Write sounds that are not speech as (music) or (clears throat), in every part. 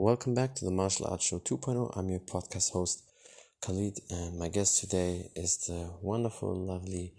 Welcome back to the Martial Arts Show 2.0. I'm your podcast host, Khalid, and my guest today is the wonderful, lovely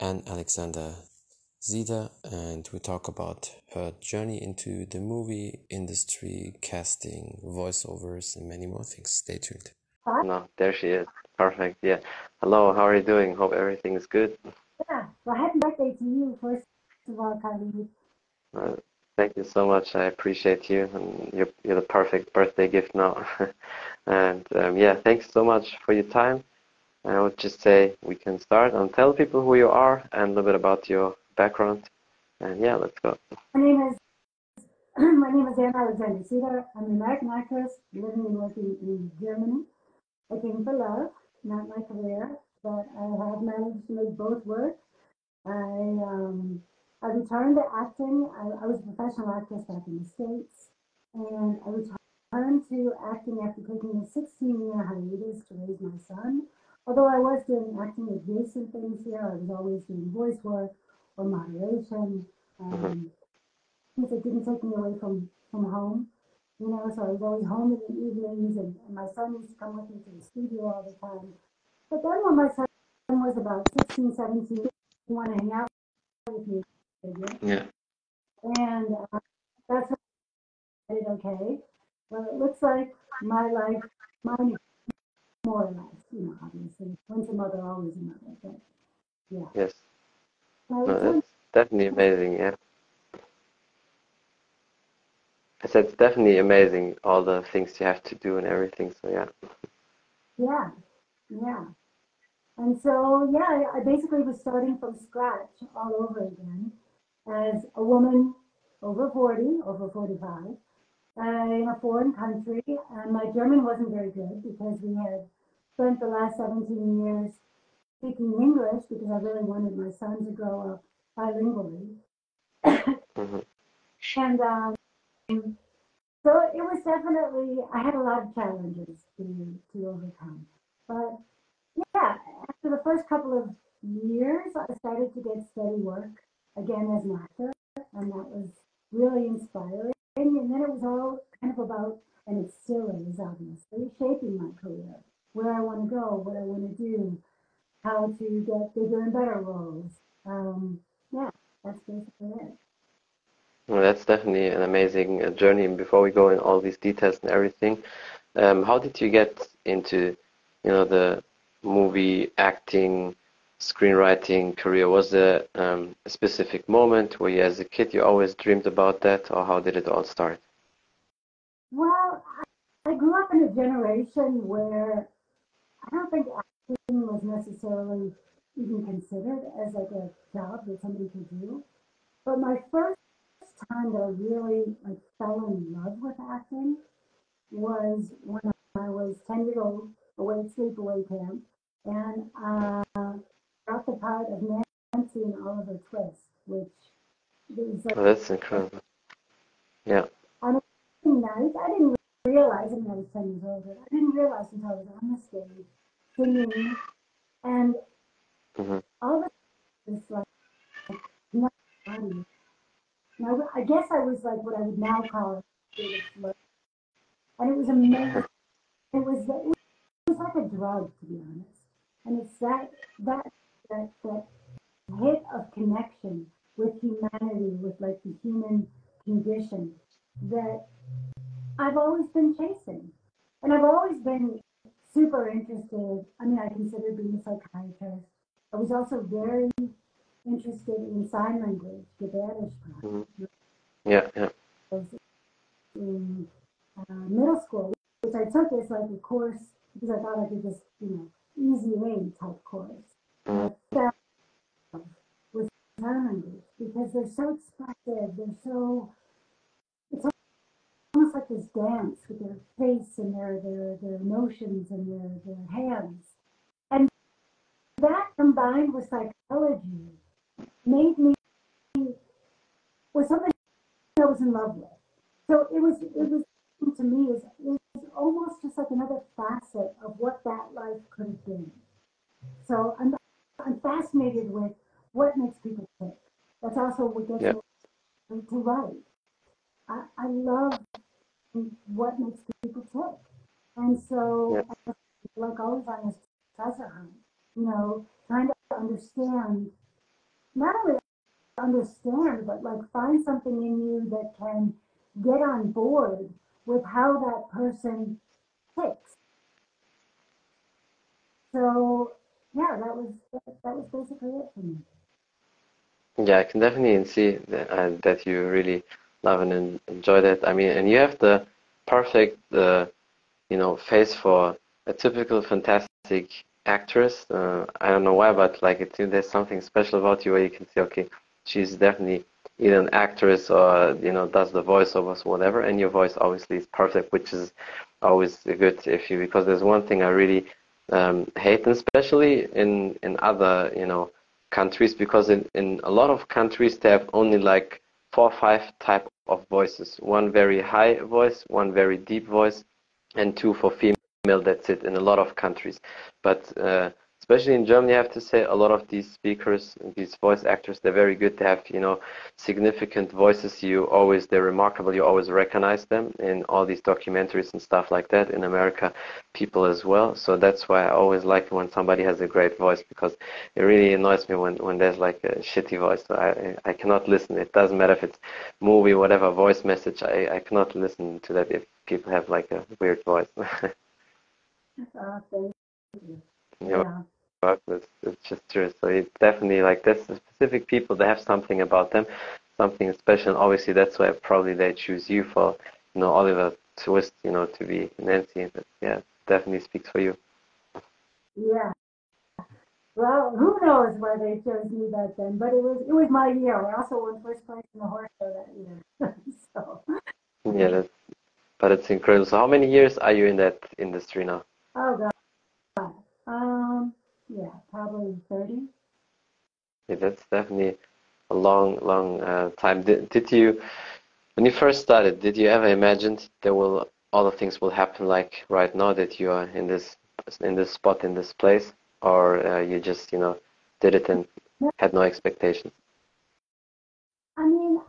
Anne Alexander Sieder, and we talk about her journey into the movie industry, casting, voiceovers, and many more things. Stay tuned. No, there she is. Perfect. Yeah. Hello. How are you doing? Hope everything is good. Yeah. Well, happy birthday to you, first of all, Khalid. Uh, thank you so much. I appreciate you, and you're you're the perfect birthday gift now. (laughs) and um, yeah, thanks so much for your time. I would just say we can start and tell people who you are and a little bit about your background. And yeah, let's go. My name is (clears throat) my name is Anne Alexander Sieder. I'm an American actress living and working in Germany. I came for love, not my career, but I have managed to make both work. I um, I returned to acting. I, I was a professional actress back in the States, and I returned to acting after taking a 16-year hiatus to raise my son. Although I was doing acting adjacent things here, I was always doing voice work or moderation. Um, since it didn't take me away from, from home, you know, so I was always home in the evenings and, and my son used to come with me to the studio all the time. But then when my son was about 16, 17, he wanted to hang out with me. Yeah. And uh, that's when I said, okay, well, it looks like my life, mine more or less, you know, obviously. Once a mother, always a mother. But yeah. Yes. No, that's definitely amazing. Yeah. I said it's definitely amazing all the things you have to do and everything. So yeah. Yeah, yeah. And so, yeah, I basically was starting from scratch all over again as a woman over 40, over 45, uh, in a foreign country. And my German wasn't very good because we had spent the last 17 years speaking English because I really wanted my son to grow up bilingually. hmm And um, so it was definitely, I had a lot of challenges to, to overcome. But yeah, after the first couple of years, I started to get steady work again as an actor, and that was really inspiring. And then it was all kind of about, and it still is obviously, shaping my career, where I want to go, what I want to do, how to get bigger and better roles. Um, yeah, that's basically it. Well, that's definitely an amazing uh, journey. And before we go in all these details and everything, um, how did you get into, you know, the movie acting, screenwriting career? Was there um, a specific moment where you, as a kid, you always dreamed about that, or how did it all start? Well, I, grew up in a generation where I don't think acting was necessarily even considered as like a job that somebody could do. But my first time that I really like fell in love with acting was when I was 10 years old, away at sleepaway camp, and uh, got the part of Nancy in Oliver Twist, which is like Oh, that's incredible. Yeah. on a night. I didn't realize, I mean, I was 10 years old, I didn't realize until I was on the stage singing, and hmm all of this like, like not body. Now, I guess I was like what I would now call a flirt. And it was amazing. (laughs) It was, it was like a drug, to be honest. And it's that, that, that, that hit of connection with humanity, with like the human condition that I've always been chasing. And I've always been super interested. I mean, I considered being a psychiatrist. I was also very interested in sign language, Gebärdensprache. hmm Yeah, yeah. In uh, middle school, which I took as like a course because I thought I could just, you know, easy way type course. Mhm. Language because they're so expressive. They're so it's almost like this dance with their face and their their their emotions and their their hands. And that combined with psychology made me was something I was in love with. So it was it was to me is it was almost just like another facet of what that life could have been. So I'm I'm fascinated with what makes people tick. That's also what gets Yeah. me to write. I, I love what makes people tick. And so, like always on this treasure hunt, you know, trying to understand, not only understand, but like find something in you that can get on board with how that person ticks. So yeah, that was that was basically it for me. Yeah, I can definitely see that, uh, that you really love and enjoy that. I mean, and you have the perfect, uh, you know, face for a typical fantastic actress. Uh, I don't know why, but like it, there's something special about you where you can say, okay, she's definitely either an actress or you know does the voiceovers, whatever. And your voice obviously is perfect, which is always a good if you because there's one thing I really um, hate, and especially in in other you know countries, because in in a lot of countries they have only like four or five type of voices. One very high voice, one very deep voice, and two for female. That's it in a lot of countries, but uh, especially in Germany, I have to say a lot of these speakers, these voice actors, they're very good. They have, you know, significant voices. You always, they're remarkable. You always recognize them in all these documentaries and stuff like that. In America, people as well. So that's why I always like when somebody has a great voice because it really annoys me when, when there's like a shitty voice. So I, I cannot listen. It doesn't matter if it's movie, whatever, voice message. I, I cannot listen to that if people have like a weird voice. (laughs) thank you. Yeah It's, just true. So it's definitely like there's specific people that have something about them, something special. And obviously, that's why probably they choose you for, you know, Oliver Twist, you know, to be Nancy. But yeah, definitely speaks for you. Yeah. Well, who knows why they chose me back then? But it was it was my year. I also won first place in the horse show that year. (laughs) so. Yeah, that's, but it's incredible. So how many years are you in that industry now? Oh God. Um, yeah, probably 30. Yeah, that's definitely a long, long uh, time. Did, did you, when you first started, did you ever imagine there will all the things will happen like right now that you are in this in this spot in this place, or uh, you just you know did it and had no expectations? I mean,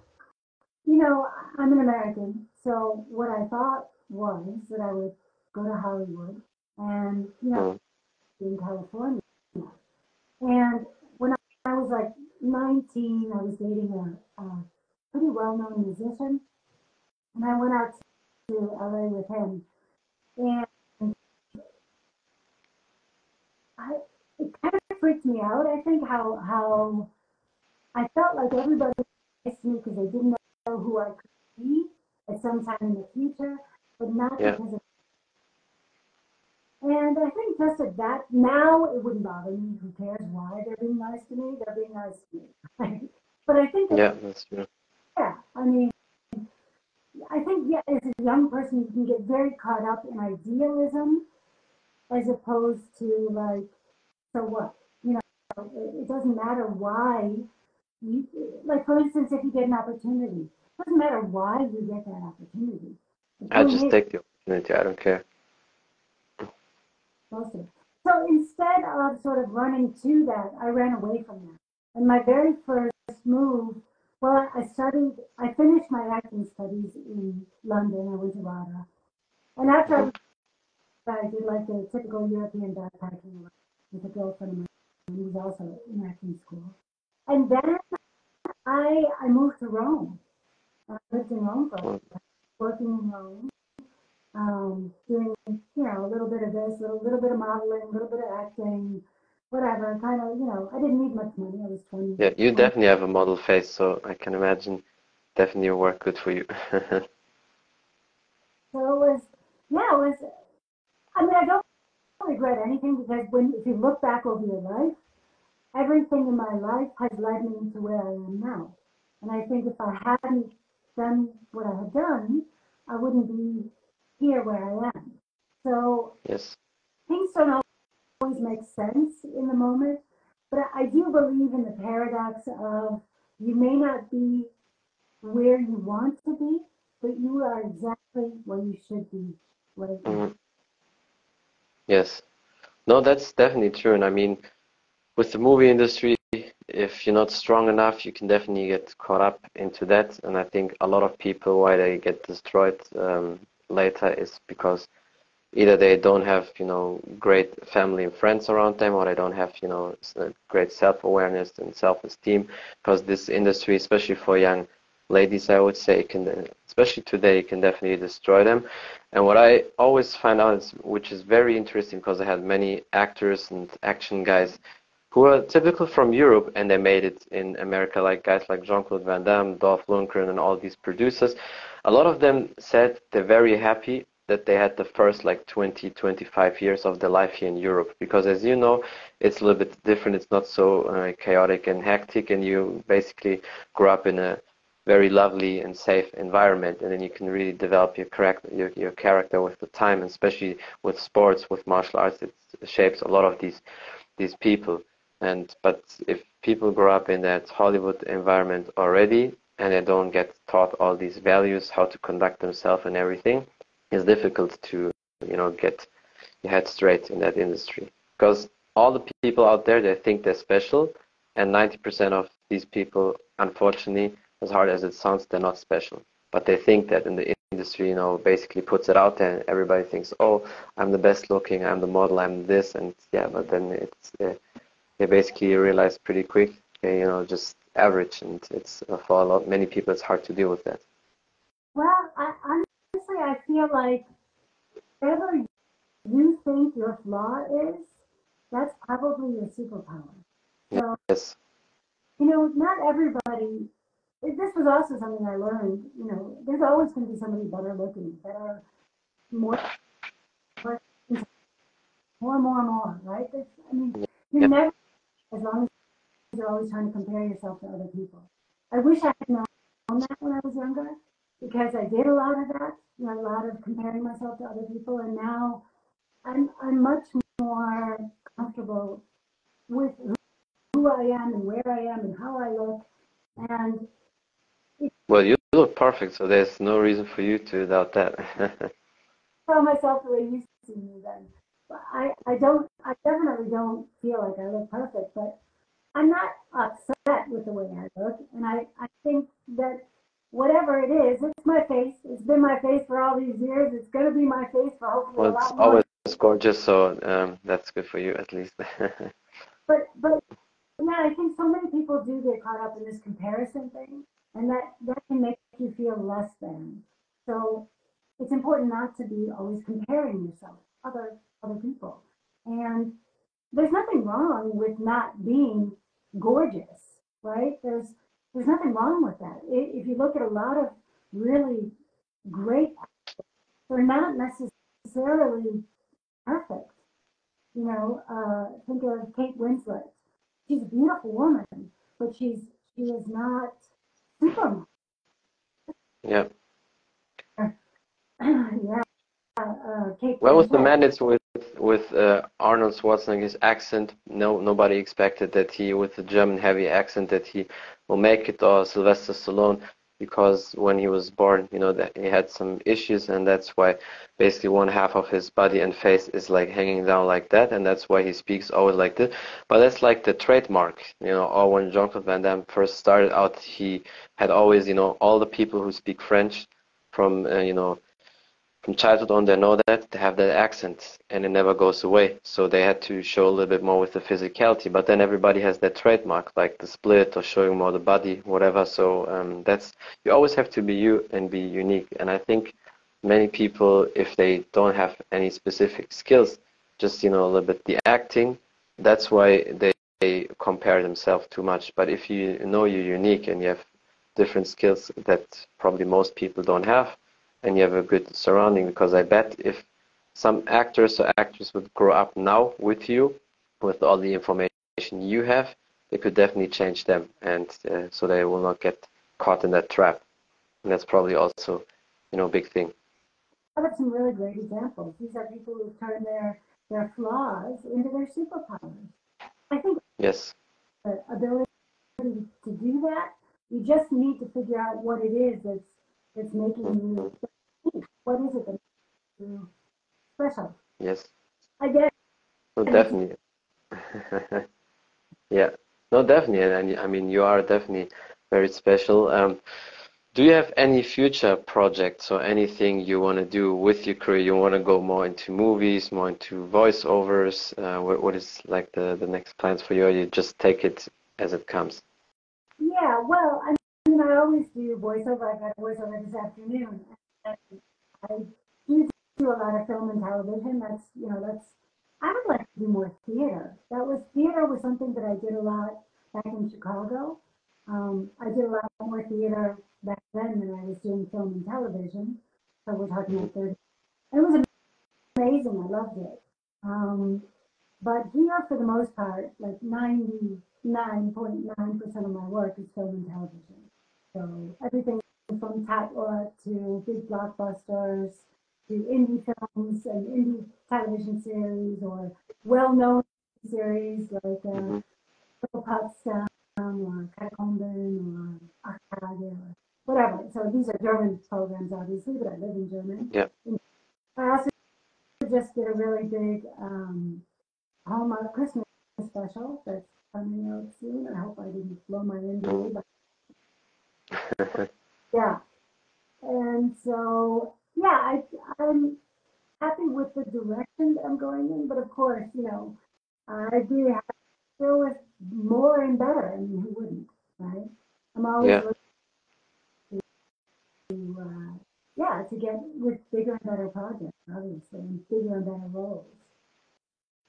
you know, I'm an American, so what I thought was that I would go to Hollywood and you know mm. in California and when I was like 19, I was dating a, a pretty well-known musician, and I went out to LA with him, and I it kind of freaked me out. I think how how I felt like everybody liked me because they didn't know who I could be at some time in the future, but not yeah. because of and I think just at that, now it wouldn't bother me. Who cares why they're being nice to me? They're being nice to me. (laughs) but I think. Yeah, that's true. Yeah, I mean, I think yeah, as a young person, you can get very caught up in idealism, as opposed to like, so what? You know, it, it doesn't matter why. You like, for instance, if you get an opportunity, it doesn't matter why you get that opportunity. I just take the opportunity. I don't care. So instead of sort of running to that, I ran away from that. And my very first move, well, I studied, I finished my acting studies in London. I went to RADA. And after I, I did like the typical European backpacking with a girlfriend of mine who was also in acting school. And then I, I moved to Rome. I lived in Rome for a working in Rome um, doing, you know, a little bit of this, a little, bit of modeling, a little bit of acting, whatever. Kind of, you know, I didn't need much money. I was 20. Yeah, you definitely have a model face, so I can imagine definitely work good for you. (laughs) so it was, yeah, it was, I mean, I don't regret anything because when, if you look back over your life, everything in my life has led me to where I am now. And I think if I hadn't done what I had done, I wouldn't be here where I am. So yes. things don't always make sense in the moment, but I do believe in the paradox of you may not be where you want to be, but you are exactly where you should be right mm-hmm. Yes. No, that's definitely true. And I mean, with the movie industry, if you're not strong enough, you can definitely get caught up into that. And I think a lot of people, why they get destroyed um, later is because either they don't have you know great family and friends around them or they don't have you know uh, great self-awareness and self-esteem because this industry especially for young ladies i would say can uh, especially today can definitely destroy them and what i always find out is which is very interesting because i had many actors and action guys who are typical from Europe and they made it in America, like guys like Jean-Claude Van Damme, Dolph Lundgren, and all these producers. A lot of them said they're very happy that they had the first like 20, 25 years of their life here in Europe. Because as you know, it's a little bit different. It's not so uh, chaotic and hectic, and you basically grow up in a very lovely and safe environment, and then you can really develop your character, your, your character with the time, and especially with sports, with martial arts, it shapes a lot of these these people. And but if people grow up in that Hollywood environment already and they don't get taught all these values, how to conduct themselves and everything, it's difficult to you know get your head straight in that industry because all the people out there they think they're special, and 90% of these people, unfortunately, as hard as it sounds, they're not special. But they think that in the industry, you know, basically puts it out there, and everybody thinks, oh, I'm the best looking, I'm the model, I'm this, and yeah, but then it's uh, they basically realize pretty quick, okay, you know, just average, and it's uh, for a lot many people, it's hard to deal with that. Well, I, honestly, I feel like whatever you think your flaw is, that's probably your superpower. So, yes. You know, not everybody. This was also something I learned. You know, there's always going to be somebody better looking, better, more, more, more, more, more right? There's, I mean, you're never as long as you're always trying to compare yourself to other people. I wish I had known that when I was younger because I did a lot of that, a lot of comparing myself to other people, and now I'm I'm much more comfortable with who I am and where I am and how I look, and well, you look perfect, so there's no reason for you to doubt that. (laughs) tell myself the way you see me then. I, I don't, I definitely don't feel like I look perfect, but I'm not upset with the way I look. And I, I think that whatever it is, it's my face. It's been my face for all these years. It's going to be my face for hopefully well, a lot it's more. always gorgeous, so um, that's good for you at least. (laughs) but, but yeah, I think so many people do get caught up in this comparison thing, and that, that can make you feel less than. So it's important not to be always comparing yourself to other other people. And there's nothing wrong with not being gorgeous, right? There's there's nothing wrong with that. If you look at a lot of really great they're not necessarily perfect. You know, uh, think of Kate Winslet. She's a beautiful woman, but she's she is not Superman. (clears throat) Yeah. yeah. Uh, Kate well, with the mandates with with uh, Arnold Schwarzenegger's accent, no nobody expected that he, with the German heavy accent, that he will make it. Or Sylvester Stallone, because when he was born, you know that he had some issues, and that's why basically one half of his body and face is like hanging down like that, and that's why he speaks always like this. But that's like the trademark, you know. Or when Jean-Claude Van Damme first started out, he had always, you know, all the people who speak French from, uh, you know from childhood on they know that they have that accent and it never goes away. So they had to show a little bit more with the physicality but then everybody has that trademark like the split or showing more the body whatever. So um, that's you always have to be you and be unique. And i think many people if they don't have any specific skills just you know a little bit the acting that's why they, they compare themselves too much. But if you know you're unique and you have different skills that probably most people don't have and you have a good surrounding because I bet if some actors or actors would grow up now with you, with all the information you have, they could definitely change them, and uh, so they will not get caught in that trap. And that's probably also, you know, a big thing. I have some really great examples. These are people who turn their their flaws into their superpowers. I think yes, the ability to do that, you just need to figure out what it is that's that's making you what is it that special? Yes. I guess. No, definitely. (laughs) yeah. No, definitely. And I mean, you are definitely very special. Um, do you have any future projects or anything you want to do with your career? You want to go more into movies, more into voiceovers? Uh, what, what is like the, the next plans for you? Or you just take it as it comes? Yeah, well, I mean, I always do voiceover. I got a voiceover this afternoon. I do do a lot of film and television. That's, you know, that's, I would like to do more theater. That was, theater was something that I did a lot back in Chicago. Um, I did a lot more theater back then than I was doing film and television. So we're talking about 30. It was amazing. I loved it. Um, but here, for the most part, like 99.9% of my work is film and television. So everything from title to big blockbusters to indie films and indie television series or well-known series like uh, mm-hmm. Potsdam or Katakomben or Arcade or whatever. So these are German programs, obviously, but I live in Germany. Yeah. I also just did a really big um, Hallmark Christmas special that's coming out soon. I hope I didn't blow my NDA, (laughs) but yeah. And so, yeah, I, I'm happy with the direction I'm going in, but of course, you know, I'd be happy with more and better. I mean, who wouldn't, right? I'm always yeah. looking to, uh, yeah, to get with bigger and better projects, obviously, and bigger and better roles.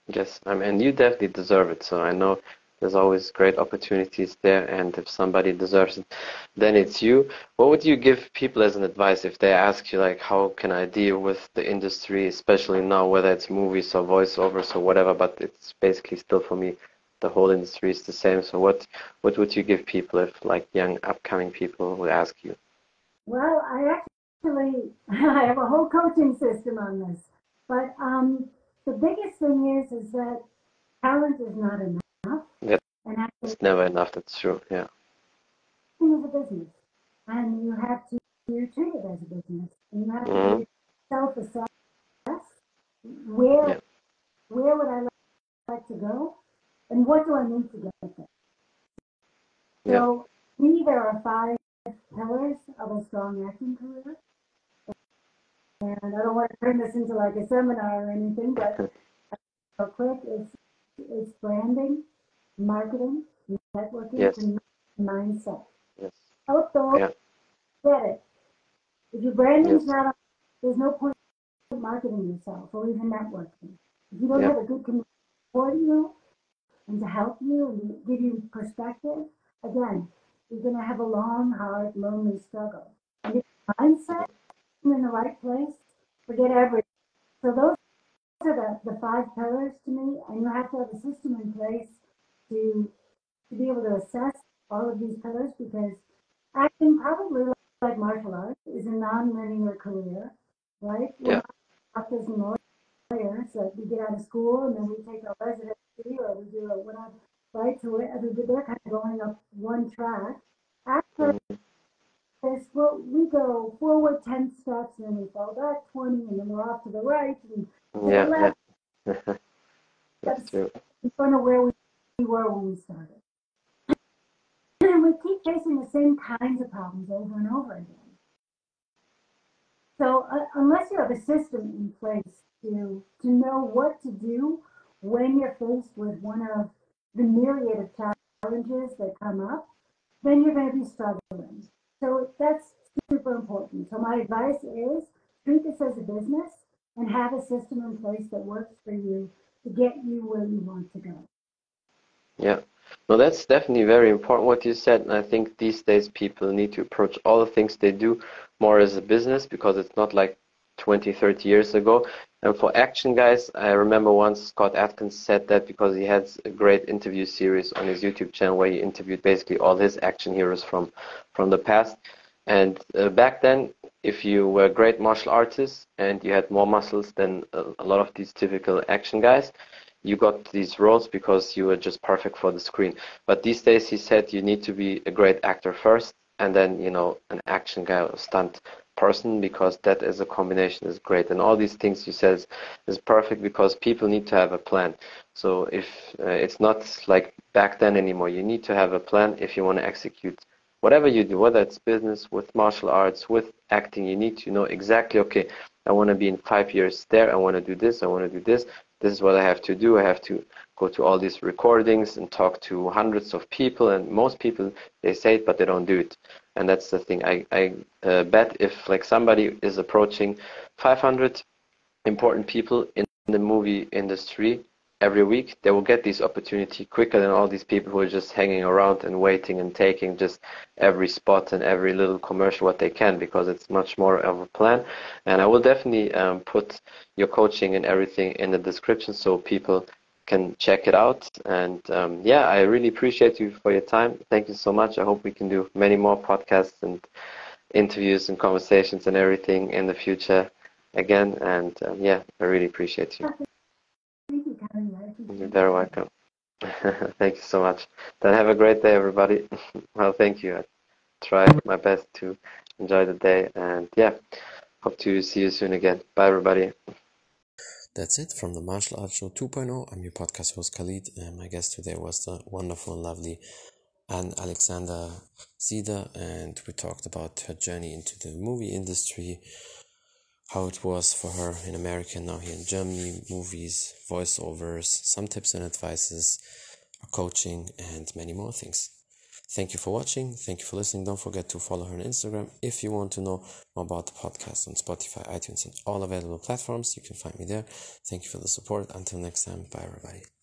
Yes, I mean, you definitely deserve it. So I know there's always great opportunities there, and if somebody deserves it, then it's you. What would you give people as an advice if they ask you, like, how can I deal with the industry, especially now, whether it's movies or voiceovers or whatever? But it's basically still for me, the whole industry is the same. So what what would you give people if, like, young upcoming people would ask you? Well, I actually (laughs) I have a whole coaching system on this, but um, the biggest thing is is that talent is not enough. Yeah, and it's never enough. That's true. Yeah. It is a business, and you have to treat it as a business, and you have to mm-hmm. self-assess. Where, yeah. where would I like to go, and what do I need to get there? So, yeah. me, there are five pillars of a strong acting career. And I don't want to turn this into like a seminar or anything, but (laughs) real quick, it's it's branding, marketing, networking, yes. and mindset. Yes. Those yeah. get it. If your branding's yes. not, there's no point in marketing yourself or even networking. If you don't yeah. have a good community support you and to help you and give you perspective, again, you're going to have a long, hard, lonely struggle. And if mindset in the right place, forget everything. So those are the, the five pillars to me, and you have to have a system in place to to be able to assess all of these pillars because acting probably like martial arts is a non-linear career, right? Yeah. Doctors and lawyers that we get out of school and then we take our residency or we do a whatever, right? So they're kind of going up one track. After mm-hmm. this, well, we go forward 10 steps and then we fall back 20 and then we're off to the right and yeah, yeah. (laughs) That's, That's true. in front of where we we were when we started. And we keep facing the same kinds of problems over and over again. So uh, unless you have a system in place to to know what to do when you're faced with one of the myriad of challenges that come up, then you're going to be struggling. So that's super important. So my advice is treat this as a business and have a system in place that works for you to get you where you want to go. Yeah. No, that's definitely very important what you said. And I think these days people need to approach all the things they do more as a business because it's not like 20, 30 years ago. And for action guys, I remember once Scott Adkins said that because he had a great interview series on his YouTube channel where he interviewed basically all his action heroes from, from the past. And uh, back then, if you were a great martial artist and you had more muscles than a, a lot of these typical action guys, you got these roles because you were just perfect for the screen. But these days, he said you need to be a great actor first, and then you know an action guy or stunt person because that as a combination is great. And all these things you said is, is perfect because people need to have a plan. So if uh, it's not like back then anymore, you need to have a plan if you want to execute whatever you do, whether it's business, with martial arts, with acting, you need to know exactly, okay, I want to be in five years there, I want to do this, I want to do this, this is what I have to do, I have to go to all these recordings and talk to hundreds of people, and most people, they say it, but they don't do it. And that's the thing. I, I uh, bet if like somebody is approaching 500 important people in the movie industry, every week, they will get this opportunity quicker than all these people who are just hanging around and waiting and taking just every spot and every little commercial what they can because it's much more of a plan. And I will definitely um, put your coaching and everything in the description so people can check it out. And um, yeah, I really appreciate you for your time. Thank you so much. I hope we can do many more podcasts and interviews and conversations and everything in the future again. And um, yeah, I really appreciate you. (laughs) You're very welcome. (laughs) thank you so much. Then have a great day, everybody. (laughs) well, thank you. I tried my best to enjoy the day, and yeah, hope to see you soon again. Bye, everybody. That's it from the Martial Arts Show 2.0. I'm your podcast host Khalid, and my guest today was the wonderful and lovely Anne Alexander Sieder, and we talked about her journey into the movie industry how it was for her in America, now here in Germany, movies, voiceovers, some tips and advices, coaching, and many more things. Thank you for watching. Thank you for listening. Don't forget to follow her on Instagram. If you want to know more about the podcast on Spotify, iTunes, and all available platforms, you can find me there. Thank you for the support. Until next time, bye everybody.